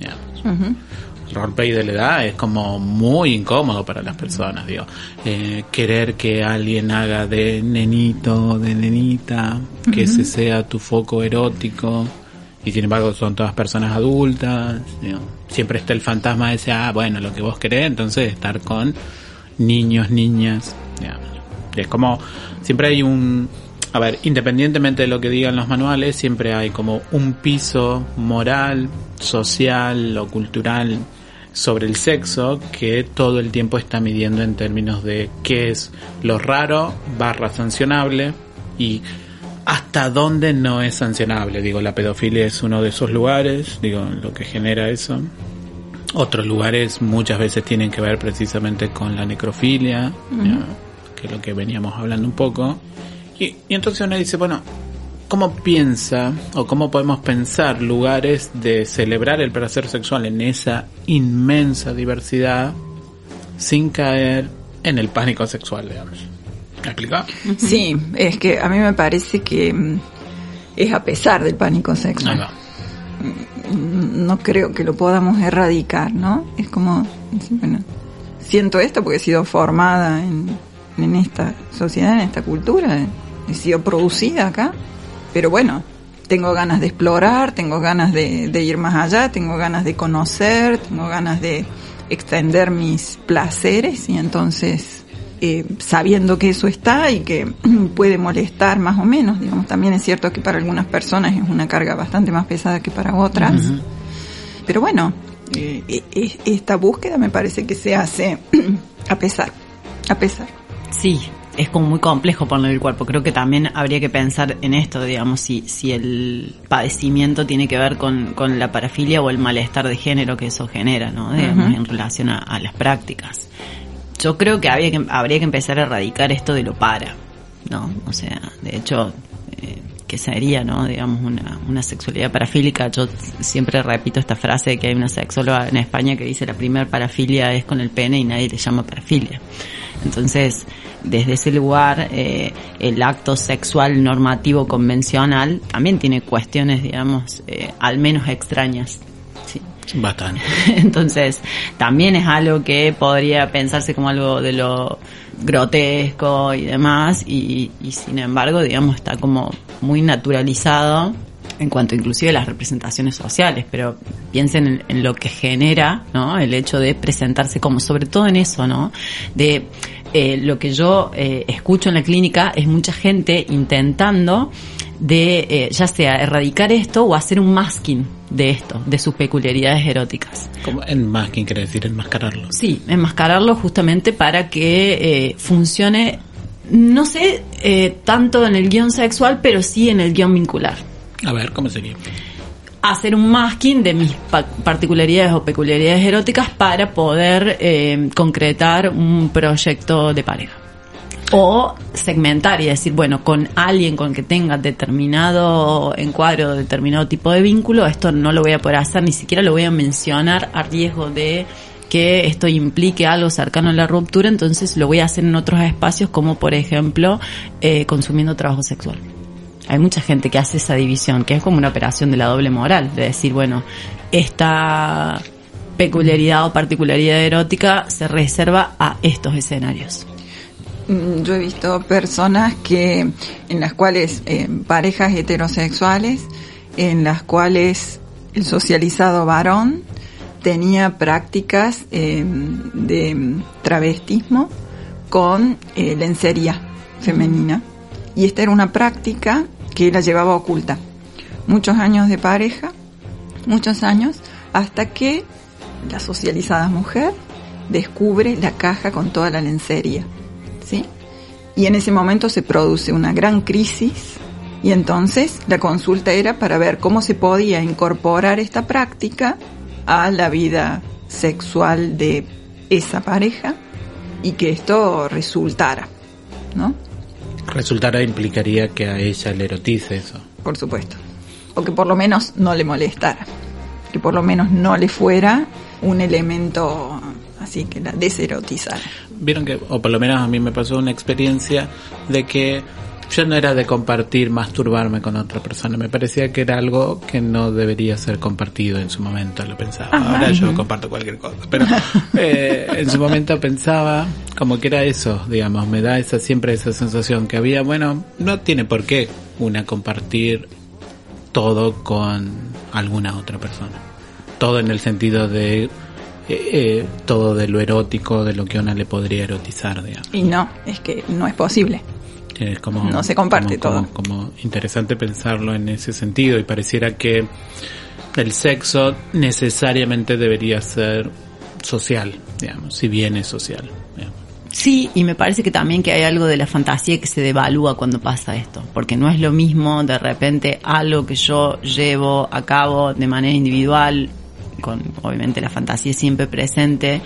El roleplay de la edad es como muy incómodo para las personas, digo. Eh, querer que alguien haga de nenito, de nenita, que ese sea tu foco erótico, y sin embargo son todas personas adultas, digo. Siempre está el fantasma ese, ah, bueno, lo que vos querés, entonces estar con niños, niñas, digamos. Es como, siempre hay un, a ver, independientemente de lo que digan los manuales, siempre hay como un piso moral, social o cultural sobre el sexo que todo el tiempo está midiendo en términos de qué es lo raro barra sancionable y hasta dónde no es sancionable. Digo, la pedofilia es uno de esos lugares, digo, lo que genera eso. Otros lugares muchas veces tienen que ver precisamente con la necrofilia, ya, que es lo que veníamos hablando un poco. Y, y entonces uno dice, bueno, ¿cómo piensa o cómo podemos pensar lugares de celebrar el placer sexual en esa inmensa diversidad sin caer en el pánico sexual, digamos? ¿Me explico? Sí, es que a mí me parece que mm, es a pesar del pánico sexual. va. no creo que lo podamos erradicar, ¿no? Es como, bueno, siento esto porque he sido formada en, en esta sociedad, en esta cultura, he sido producida acá, pero bueno, tengo ganas de explorar, tengo ganas de, de ir más allá, tengo ganas de conocer, tengo ganas de extender mis placeres y entonces eh, sabiendo que eso está y que *clears throat* puede molestar más o menos, digamos, también es cierto que para algunas personas es una carga bastante más pesada que para otras, pero bueno, eh, e- e- esta búsqueda me parece que se hace *clears throat* a pesar, a pesar. Sí, es como muy complejo ponerle el cuerpo. Creo que también habría que pensar en esto, digamos, si, si el padecimiento tiene que ver con, con la parafilia o el malestar de género que eso genera, ¿no? Digamos, en relación a, a las prácticas. Yo creo que habría, que habría que empezar a erradicar esto de lo para, ¿no? O sea, de hecho, eh, que sería, ¿no? Digamos, una, una sexualidad parafílica. Yo siempre repito esta frase de que hay una sexóloga en España que dice la primera parafilia es con el pene y nadie le llama parafilia. Entonces, desde ese lugar eh, el acto sexual normativo convencional también tiene cuestiones, digamos, eh, al menos extrañas. Sí. Bastante. *laughs* Entonces, también es algo que podría pensarse como algo de lo grotesco y demás, y, y sin embargo, digamos, está como muy naturalizado en cuanto inclusive a las representaciones sociales, pero piensen en, en lo que genera, ¿no? El hecho de presentarse como, sobre todo en eso, ¿no? De eh, lo que yo eh, escucho en la clínica es mucha gente intentando de eh, ya sea erradicar esto o hacer un masking de esto, de sus peculiaridades eróticas. Como enmasking quiere decir enmascararlo. Sí, enmascararlo justamente para que eh, funcione, no sé, eh, tanto en el guion sexual, pero sí en el guion vincular. A ver, ¿cómo sería? Hacer un masking de mis pa- particularidades o peculiaridades eróticas para poder eh, concretar un proyecto de pareja. O segmentar y decir, bueno, con alguien con que tenga determinado encuadro, determinado tipo de vínculo, esto no lo voy a poder hacer, ni siquiera lo voy a mencionar a riesgo de que esto implique algo cercano a la ruptura, entonces lo voy a hacer en otros espacios como por ejemplo eh, consumiendo trabajo sexual. Hay mucha gente que hace esa división, que es como una operación de la doble moral, de decir, bueno, esta peculiaridad o particularidad erótica se reserva a estos escenarios. Mm, Yo he visto personas que en las cuales eh, parejas heterosexuales en las cuales el socializado varón tenía prácticas eh, de travestismo con eh, lencería femenina y esta era una práctica que la llevaba oculta muchos años de pareja muchos años hasta que la socializada mujer descubre la caja con toda la lencería ¿sí? Y en ese momento se produce una gran crisis y entonces la consulta era para ver cómo se podía incorporar esta práctica a la vida sexual de esa pareja y que esto resultara, ¿no? Resultara implicaría que a ella le erotice eso. Por supuesto. O que por lo menos no le molestara. Que por lo menos no le fuera un elemento así que la deserotizara. Vieron que, o por lo menos a mí me pasó una experiencia de que yo no era de compartir, masturbarme con otra persona. Me parecía que era algo que no debería ser compartido en su momento, lo pensaba. Ahora yo comparto cualquier cosa, pero eh, en su momento pensaba como que era eso, digamos, me da esa siempre esa sensación que había, bueno, no tiene por qué una compartir todo con alguna otra persona. Todo en el sentido de eh, eh, todo de lo erótico, de lo que a una le podría erotizar, digamos. Y no, es que no es posible. Es como, No se comparte como- todo. Como, como interesante pensarlo en ese sentido y pareciera que el sexo necesariamente debería ser social, digamos, si bien es social. digamos. Sí, y me parece que también que hay algo de la fantasía que se devalúa cuando pasa esto, porque no es lo mismo de repente algo que yo llevo a cabo de manera individual, con obviamente la fantasía siempre presente,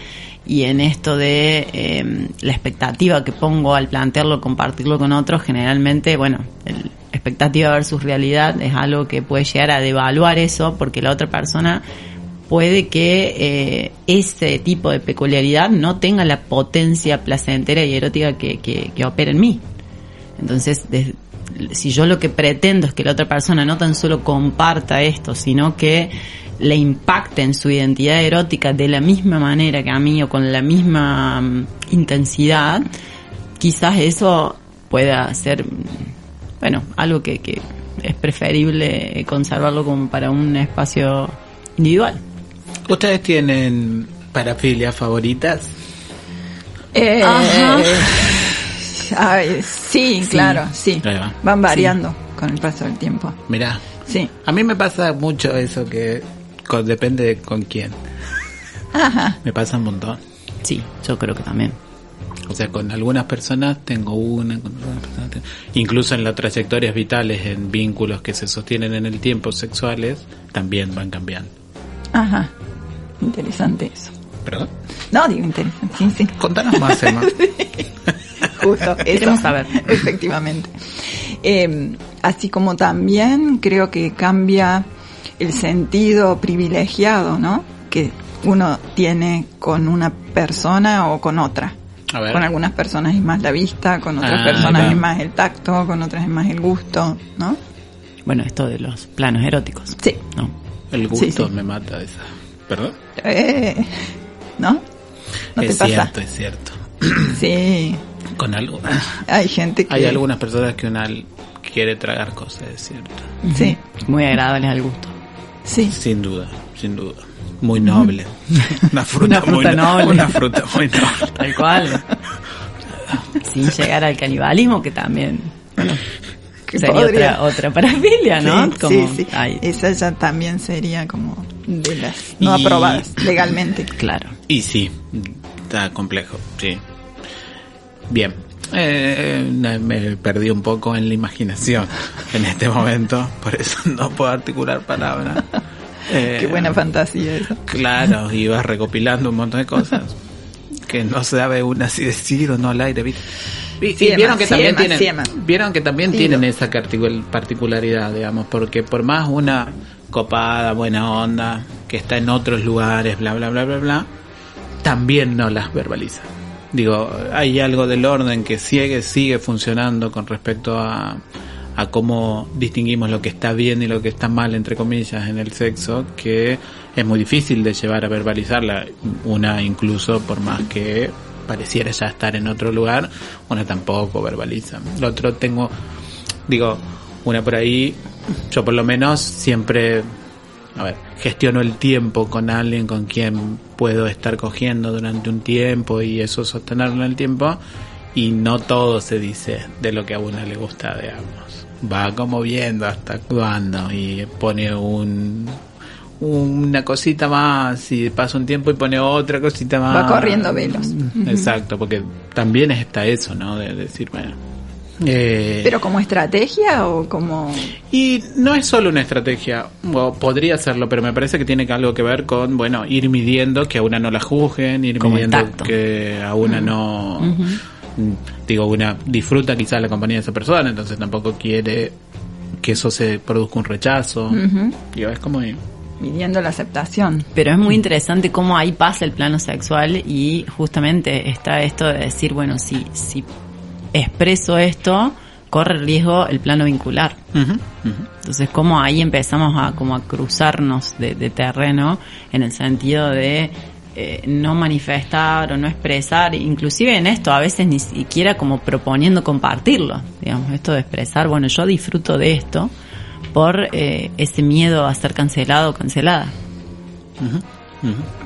y en esto de eh, la expectativa que pongo al plantearlo, compartirlo con otros, generalmente, bueno, el expectativa versus realidad es algo que puede llegar a devaluar eso, porque la otra persona puede que eh, ese tipo de peculiaridad no tenga la potencia placentera y erótica que, que, que opera en mí. Entonces, des- si yo lo que pretendo es que la otra persona no tan solo comparta esto, sino que le impacte en su identidad erótica de la misma manera que a mí o con la misma mm, intensidad, quizás eso pueda ser, bueno, algo que, que es preferible conservarlo como para un espacio individual. ¿Ustedes tienen parafilias favoritas? Eh, Ajá. Ay, sí, claro, sí. Van variando con el paso del tiempo. Mirá, Sí. a mí me pasa mucho eso que con- depende de con quién. Ajá. Me pasa un montón. Sí, yo creo que también. O sea, con algunas personas tengo una, con otras personas tengo- incluso en las trayectorias vitales, en vínculos que se sostienen en el tiempo sexuales, también van cambiando. Ajá. Interesante eso. ¿Perdón? No, digo interesante. Sí, sí. Contanos más, Emma. *laughs* Justo. *laughs* eso. Queremos saber. *laughs* Efectivamente. Eh, así como también creo que cambia el sentido privilegiado, ¿no? Que uno tiene con una persona o con otra. A ver. Con algunas personas es más la vista, con otras Ah, personas es más el tacto, con otras es más el gusto, ¿no? Bueno, esto de los planos eróticos. Sí. ¿no? El gusto Sí, sí. me mata esa. ¿Perdón? Eh, ¿No? ¿No es te pasa? cierto, es cierto. Sí, Con algo. hay gente que... Hay algunas personas que una quiere tragar cosas, es cierto. Sí, Muy agradables al gusto. sí. Sin duda, sin duda. Muy noble. Una fruta, Una fruta muy no- noble. Una fruta muy noble. Tal cual. Sin llegar al canibalismo, que también bueno, Que sería podría. otra, otra parafilia, ¿no? Sí, Como sí, sí. Esa ya también sería como de las no Y- aprobadas legalmente. Claro. Y sí, está complejo, sí. Bien. Eh, me perdí un poco en la imaginación *laughs* en este momento, por eso no puedo articular palabras. *laughs* Eh, Qué buena fantasía eso. Claro, *laughs* y vas recopilando un montón de cosas que no sabe una si decir o no al aire, ¿viste? Y, vieron que también siema, tienen, vieron que también tienen esa particularidad, digamos, porque por más una copada, buena onda, que está en otros lugares, bla, bla, bla, bla, bla, también no las verbaliza. Digo, hay algo del orden que sigue, sigue funcionando con respecto a, a cómo distinguimos lo que está bien y lo que está mal, entre comillas, en el sexo, que es muy difícil de llevar a verbalizarla. Una incluso, por más que pareciera ya estar en otro lugar, una tampoco verbaliza. Lo otro tengo, digo, una por ahí, yo por lo menos siempre a ver, gestiono el tiempo con alguien con quien puedo estar cogiendo durante un tiempo y eso sostenerlo en el tiempo y no todo se dice de lo que a una le gusta, digamos. Va como viendo hasta cuándo y pone un una cosita más y pasa un tiempo y pone otra cosita más. Va corriendo velos. Exacto, porque también está eso, ¿no? De decir, bueno. Eh, ¿Pero como estrategia o como...? y no es solo una estrategia, o podría serlo, pero me parece que tiene algo que ver con, bueno, ir midiendo que a una no la juzguen, ir Como midiendo que a una no, mm, digo, una disfruta quizás la compañía de esa persona, entonces tampoco quiere que eso se produzca un rechazo. Ujú. Digo, es como, midiendo la aceptación. Pero es muy interesante cómo ahí pasa el plano sexual y justamente está esto de decir, bueno, si, si expreso esto, corre riesgo el plano vincular. Entonces, cómo ahí empezamos a como a cruzarnos de, de terreno en el sentido de eh, no manifestar o no expresar, inclusive en esto a veces ni siquiera como proponiendo compartirlo, digamos, esto de expresar, bueno, yo disfruto de esto por eh, ese miedo a ser cancelado o cancelada.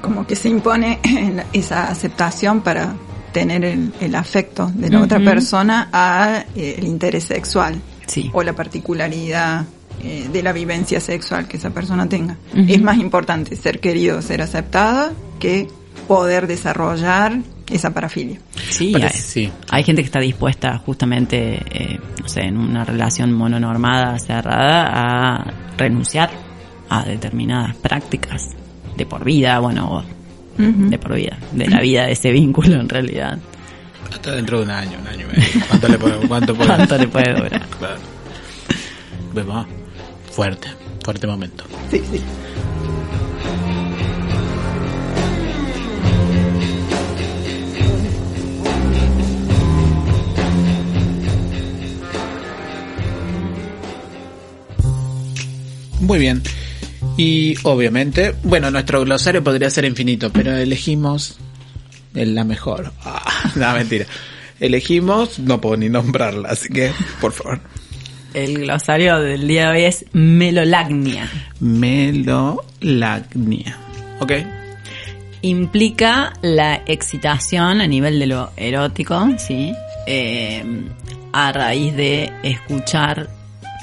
Como que se impone *laughs* esa aceptación para tener el, el afecto de la otra Ujú. persona a eh, el interés sexual Sí. o la particularidad eh, de la vivencia sexual que esa persona tenga. Ujú. Es más importante ser querido, ser aceptada que poder desarrollar esa parafilia. Sí, Pero hay, sí. hay gente que está dispuesta justamente, eh, no sé, en una relación mononormada, cerrada, a renunciar a determinadas prácticas de por vida, bueno, de por vida, de la vida de ese vínculo en realidad. Hasta dentro de un año, un año y medio. ¿Cuánto le puede, cuánto puede- ¿Cuánto le puede durar? *laughs* Claro. Vemos, fuerte, fuerte momento. Sí, sí. Muy bien. Y obviamente, bueno, nuestro glosario podría ser infinito, pero elegimos el- la mejor. *laughs* Ah, no, mentira. Elegimos, no puedo ni nombrarla, así que, por favor. El glosario del día de hoy es melolagnia. Melolagnia. ¿Ok? Implica la excitación a nivel de lo erótico, ¿sí? Eh, a raíz de escuchar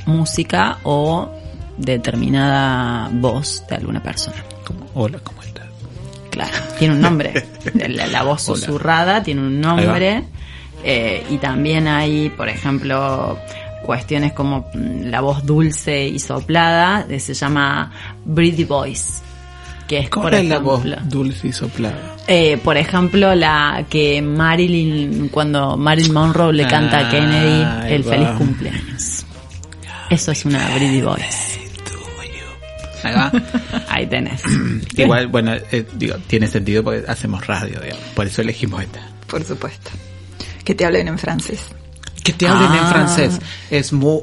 música o determinada voz de alguna persona. Como, hola, ¿cómo estás? Claro, tiene un nombre. *laughs* La, la voz Hola. susurrada tiene un nombre. eh, y también hay, por ejemplo, cuestiones como mm, la voz dulce y soplada, eh, se llama breathy voice. Que es, ¿Cómo por es la ejemplo, voz dulce y soplada? eh, por ejemplo, la que Marilyn, cuando Marilyn Monroe le canta Ah, a Kennedy ahí el feliz cumpleaños. Eso es una breathy voice. Ahí va. Ahí tenés. *clears throat* Igual, bueno, eh, digo, tiene sentido porque hacemos radio, digamos. Por eso elegimos esta. Por supuesto. Que te hablen en francés. Que te hablen en Ah. francés. Es muy...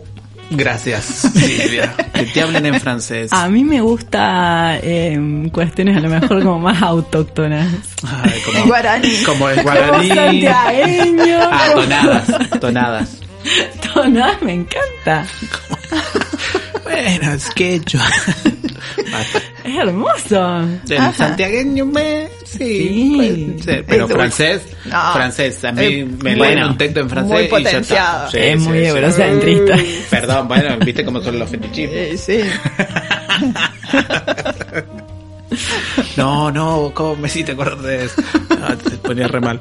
Gracias, Silvia. que te hablen en francés. A mí me gusta eh, cuestiones a lo mejor como más autóctonas. Ay, como, *laughs* guaraní. Como Como guaraní. santiagueño. Ah, tonadas, tonadas. *laughs* Tonadas, me encanta. Bueno, es que yo... Basta. Es hermoso. El Ajá. santiagueño me... Sí, Sí. ser, pero Es francés, No. francés, a mí Eh, me leen un texto en francés muy y ya está. potenciado. Es muy eurocentrista. Perdón, bueno, viste cómo son los fetichismos. Eh, sí. *laughs* No, no, ¿cómo me hiciste acordar de eso? Ah, te ponía re mal.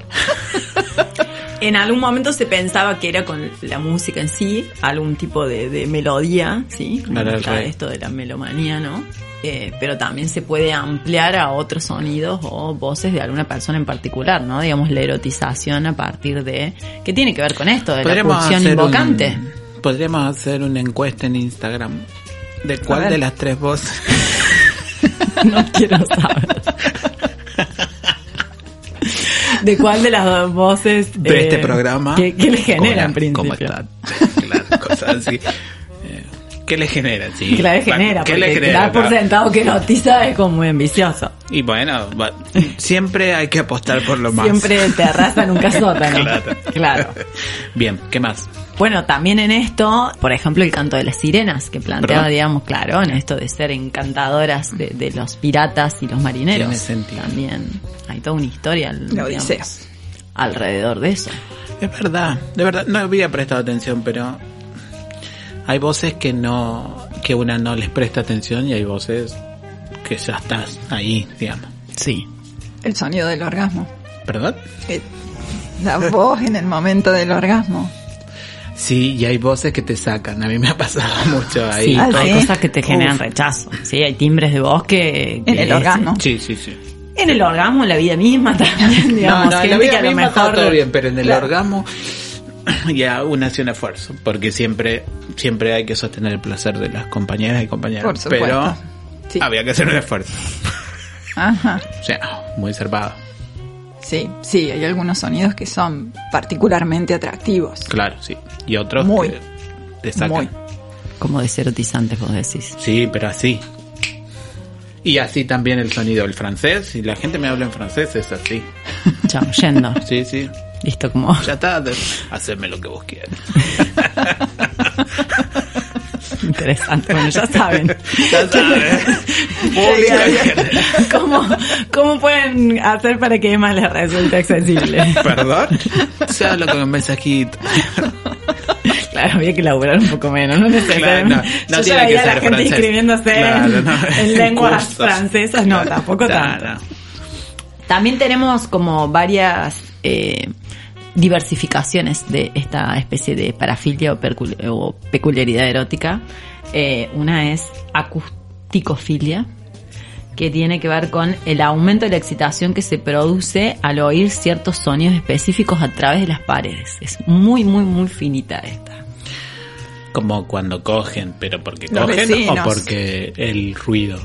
En algún momento se pensaba que era con la música en sí, algún tipo de, de melodía, ¿sí? Rey. esto de la melomanía, ¿no? Eh, pero también se puede ampliar a otros sonidos o voces de alguna persona en particular, ¿no? Digamos, la erotización a partir de... ¿Qué tiene que ver con esto? De la hacer invocante. un- podríamos hacer una encuesta en Instagram. ¿De cuál de las tres voces? *laughs* No quiero saber. ¿De cuál de las dos voces de eh, este programa. ¿Qué, le genera en Hola, principio? ¿Cómo están? Claro, cosas así. ¿Qué le genera? Sí. Genera, ¿Qué le genera? dar por Claro. sentado que erotiza es como muy ambicioso. Y bueno, siempre hay que apostar por lo más. Siempre terraza, nunca sótano. Claro. Claro. Bien, ¿qué más? Bueno, también en esto, por ejemplo, el canto de las sirenas, que planteaba, Perdón. digamos, claro, en esto de ser encantadoras de, de los piratas y los marineros. Tiene sentido. También hay toda una historia La digamos, alrededor de eso. Es verdad, de verdad, no había prestado atención, pero hay voces que no, que una no les presta atención y hay voces que ya estás ahí, digamos. Sí. El sonido del orgasmo. ¿Perdón? Eh, La voz en el momento del orgasmo. Sí, y hay voces que te sacan. A mí me ha pasado *laughs* mucho ahí. Sí, Ah, hay ¿sí? cosas que te generan Uf. rechazo. Sí, hay timbres de voz que... En el es- orgasmo. Sí, sí, sí. En el orgasmo, en la vida misma también, *laughs* digamos. no, no, en la vida que a lo misma está mejor... todo bien, pero en el Claro. orgasmo *clears throat* ya uno hace un esfuerzo, porque siempre siempre hay que sostener el placer de las compañeras y compañeros. Por supuesto. Pero Sí. había que hacer un esfuerzo. Ajá. O sea, muy zarpado. Sí, sí, hay algunos sonidos que son particularmente atractivos. Claro, sí. Y otros Muy. que te sacan. Muy. Como deserotizantes, vos decís. Sí, pero así. Y así también el sonido del francés. Si la gente me habla en francés, es así. Chao, yendo. Sí, sí. Listo, como... Ya está. Hacedme lo que vos quieras. *laughs* Interesante. Bueno, ya saben. *laughs* Ya sabes. *laughs* Público. ¿Cómo, ¿Cómo pueden hacer para que Emma les resulte accesible? Perdón. Se habla con un mensajito. Claro, había que laburar un poco menos, no necesariamente. Claro, no, no Yo tiene ya que veía a la ser gente francés. inscribiéndose Claro, en, no, en en lenguas cursos. francesas, no, tampoco tanto. También tenemos como varias eh, diversificaciones de esta especie de parafilia o, peculiaridad erótica. Eh, una es acusticofilia, que tiene que ver con el aumento de la excitación que se produce al oír ciertos sonidos específicos a través de las paredes. Es muy, muy, muy finita esta. Como cuando cogen, pero porque Los cogen vecinos. o porque el ruido.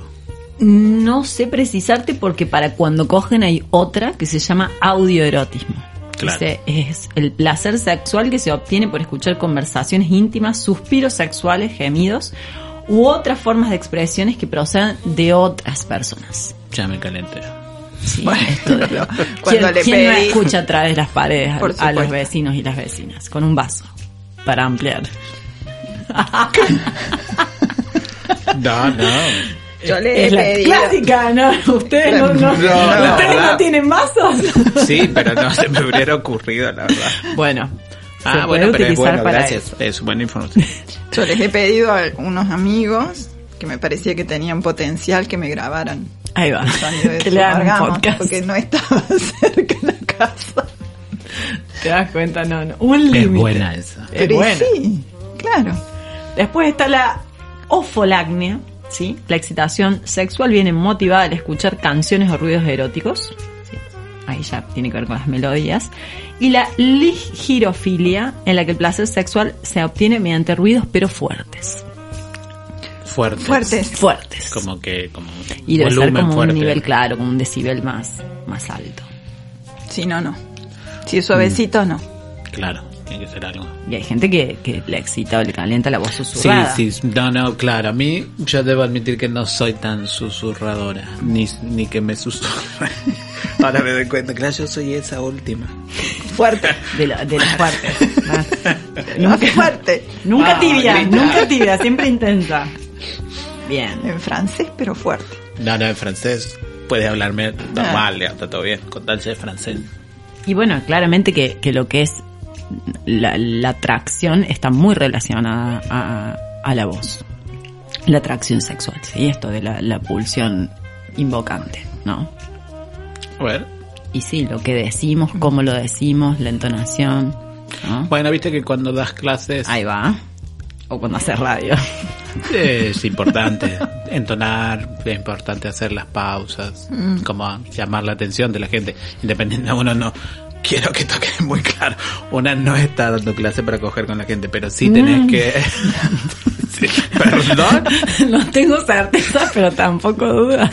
No sé precisarte porque para cuando cogen hay otra que se llama audioerotismo. Claro. Ese es el placer sexual que se obtiene por escuchar conversaciones íntimas, suspiros sexuales, gemidos u otras formas de expresiones que procedan de otras personas. Ya me calenté. Sí, Bueno, esto de- *laughs* pero ¿Quién, le quién no escucha a través de las paredes a- a, los vecinos y las vecinas? Con un vaso para ampliar. *laughs* No, no. Yo le he es la pedido. clásica, ¿no? *laughs* Ustedes no, no, ¿ustedes no tienen vasos. *laughs* Sí, pero no se me hubiera ocurrido, la verdad. Bueno, se Ah, puede bueno, pero es bueno, para gracias. eso. Es buena información. *laughs* Yo les he pedido a unos amigos que me parecía que tenían potencial que me grabaran Ahí va. que le hagan porque no estaba cerca de la casa. ¿Te das cuenta? No, no. Un Es límite. buena esa. Es Pero buena. sí, claro. Después está la ofolagnia, ¿sí? La excitación sexual viene motivada al escuchar canciones o ruidos eróticos. ¿sí? Ahí ya tiene que ver con las melodías. Y la ligirofilia, en la que el placer sexual se obtiene mediante ruidos pero fuertes. Fuertes. Fuertes. Fuertes. Como que, como y debe ser como fuerte. un nivel claro, como un decibel más, más alto. Sí, no, no. Si es suavecito, no. Claro, tiene que ser algo. Y hay gente que, que le excita o le calienta la voz Sí, susurrada. sí, no, no, claro, a mí yo debo admitir que no soy tan susurradora, ni, ni que me susurre. *laughs* Ahora me doy cuenta, claro, yo soy esa última. Fuerte. De, lo- de los fuertes. *laughs* Más nunca, fuerte. nunca Ah, tibia, grita. nunca tibia, siempre intensa. Bien. En francés, pero fuerte. No, no, en francés puedes hablarme normal, ya, está todo bien, con tal de francés. Y bueno, claramente que, que lo que es la, la atracción está muy relacionada a, a la voz. La atracción sexual, ¿sí? Esto de la, la pulsión invocante, ¿no? A ver. Y sí, lo que decimos, cómo lo decimos, la entonación, ¿no? Bueno, viste que cuando das clases Ahí va. O cuando haces radio. es importante entonar, es importante hacer las pausas, como llamar la atención de la gente, independiente de uno no. Quiero que toque muy claro. Una no está dando clase para coger con la gente, pero sí tenés que... *laughs* Sí, Perdón, no tengo certeza, pero tampoco duda.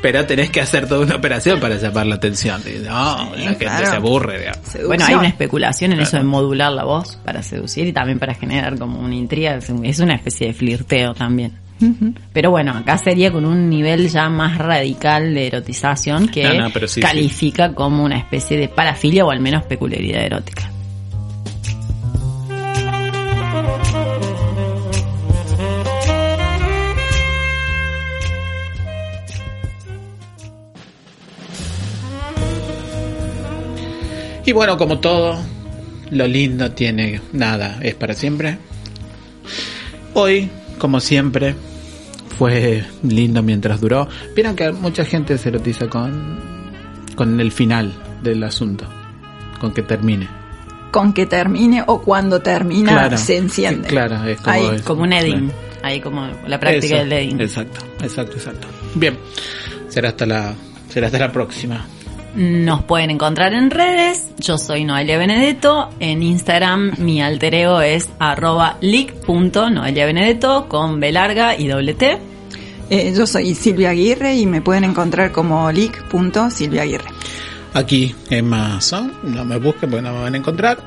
pero tenés que hacer toda una operación para llamar la atención. No, la gente claro. se aburre. digamos. Bueno, hay una especulación en eso de modular la voz para seducir y también para generar como una intriga. Es una especie de flirteo también. Pero bueno, acá sería con un nivel ya más radical de erotización que No, no, pero sí, califica como una especie de parafilia o al menos peculiaridad erótica. Y bueno, como todo, lo lindo tiene nada, es para siempre. Hoy, como siempre, fue lindo mientras duró. Vieron que mucha gente se erotiza con, con el final del asunto, con que termine. Con que termine o cuando termina Claro, se enciende. claro, es como Ahí. es. Como un edding. Claro. Ahí como la práctica Eso, del edding. Exacto, exacto, exacto. Bien, será hasta la, será hasta la próxima. Nos pueden encontrar en redes. Yo soy Noelia Benedetto. En Instagram mi alter ego es arroba leak.noelia Benedetto con B larga y doble T. Eh, yo soy Silvia Aguirre y me pueden encontrar como leak.silviaaguirre. Aquí en Amazon, no me busquen porque no me van a encontrar.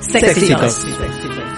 Sexitos. Sexitos.